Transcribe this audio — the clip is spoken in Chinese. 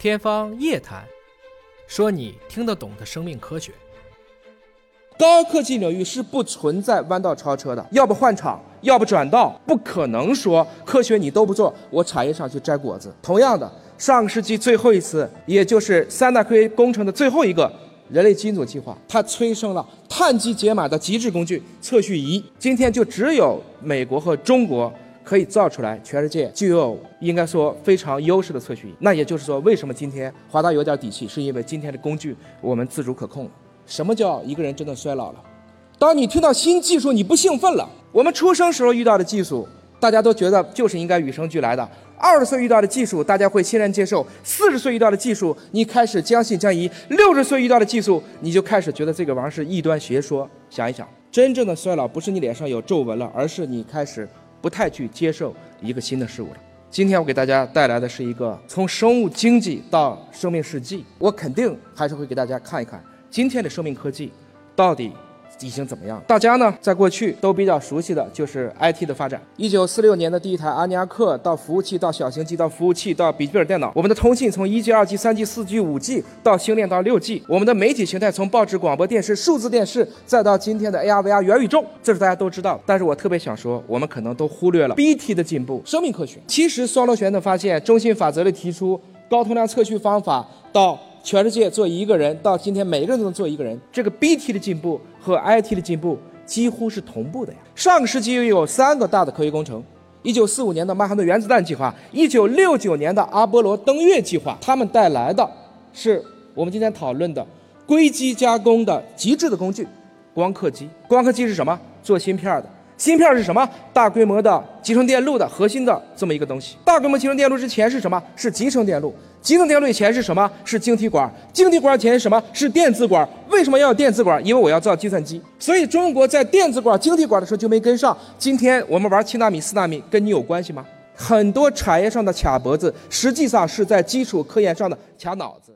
天方夜谭，说你听得懂的生命科学。高科技领域是不存在弯道超车的，要不换厂，要不转道，不可能说科学你都不做，我产业上去摘果子。同样的，上世纪最后一次，也就是三大科学工程的最后一个人类基因组计划，它催生了碳基解码的极致工具测序仪。今天就只有美国和中国。可以造出来，全世界就有应该说非常优势的测序仪。那也就是说，为什么今天华大有点底气，是因为今天的工具我们自主可控了。什么叫一个人真的衰老了？当你听到新技术，你不兴奋了。我们出生时候遇到的技术，大家都觉得就是应该与生俱来的。二十岁遇到的技术，大家会欣然接受；四十岁遇到的技术，你开始将信将疑；六十岁遇到的技术，你就开始觉得这个玩意儿是异端邪说。想一想，真正的衰老不是你脸上有皱纹了，而是你开始。不太去接受一个新的事物了。今天我给大家带来的是一个从生物经济到生命世纪，我肯定还是会给大家看一看今天的生命科技到底。已经怎么样？大家呢，在过去都比较熟悉的就是 IT 的发展。一九四六年的第一台阿尼亚克，到服务器，到小型机，到服务器，到笔记本电脑。我们的通信从一 G、二 G、三 G、四 G、五 G 到星链到六 G。我们的媒体形态从报纸、广播电视、数字电视，再到今天的 AR、VR 元宇宙，这是大家都知道。但是我特别想说，我们可能都忽略了 BT 的进步，生命科学。其实双螺旋的发现，中心法则的提出，高通量测序方法到。全世界做一个人，到今天每个人都能做一个人。这个 BT 的进步和 IT 的进步几乎是同步的呀。上个世纪又有三个大的科学工程：一九四五年的曼哈顿原子弹计划，一九六九年的阿波罗登月计划。他们带来的是我们今天讨论的硅基加工的极致的工具——光刻机。光刻机是什么？做芯片的。芯片是什么？大规模的集成电路的核心的这么一个东西。大规模集成电路之前是什么？是集成电路。集成电路以前是什么？是晶体管。晶体管前是什么？是电子管。为什么要有电子管？因为我要造计算机。所以中国在电子管、晶体管的时候就没跟上。今天我们玩七纳米、四纳米，跟你有关系吗？很多产业上的卡脖子，实际上是在基础科研上的卡脑子。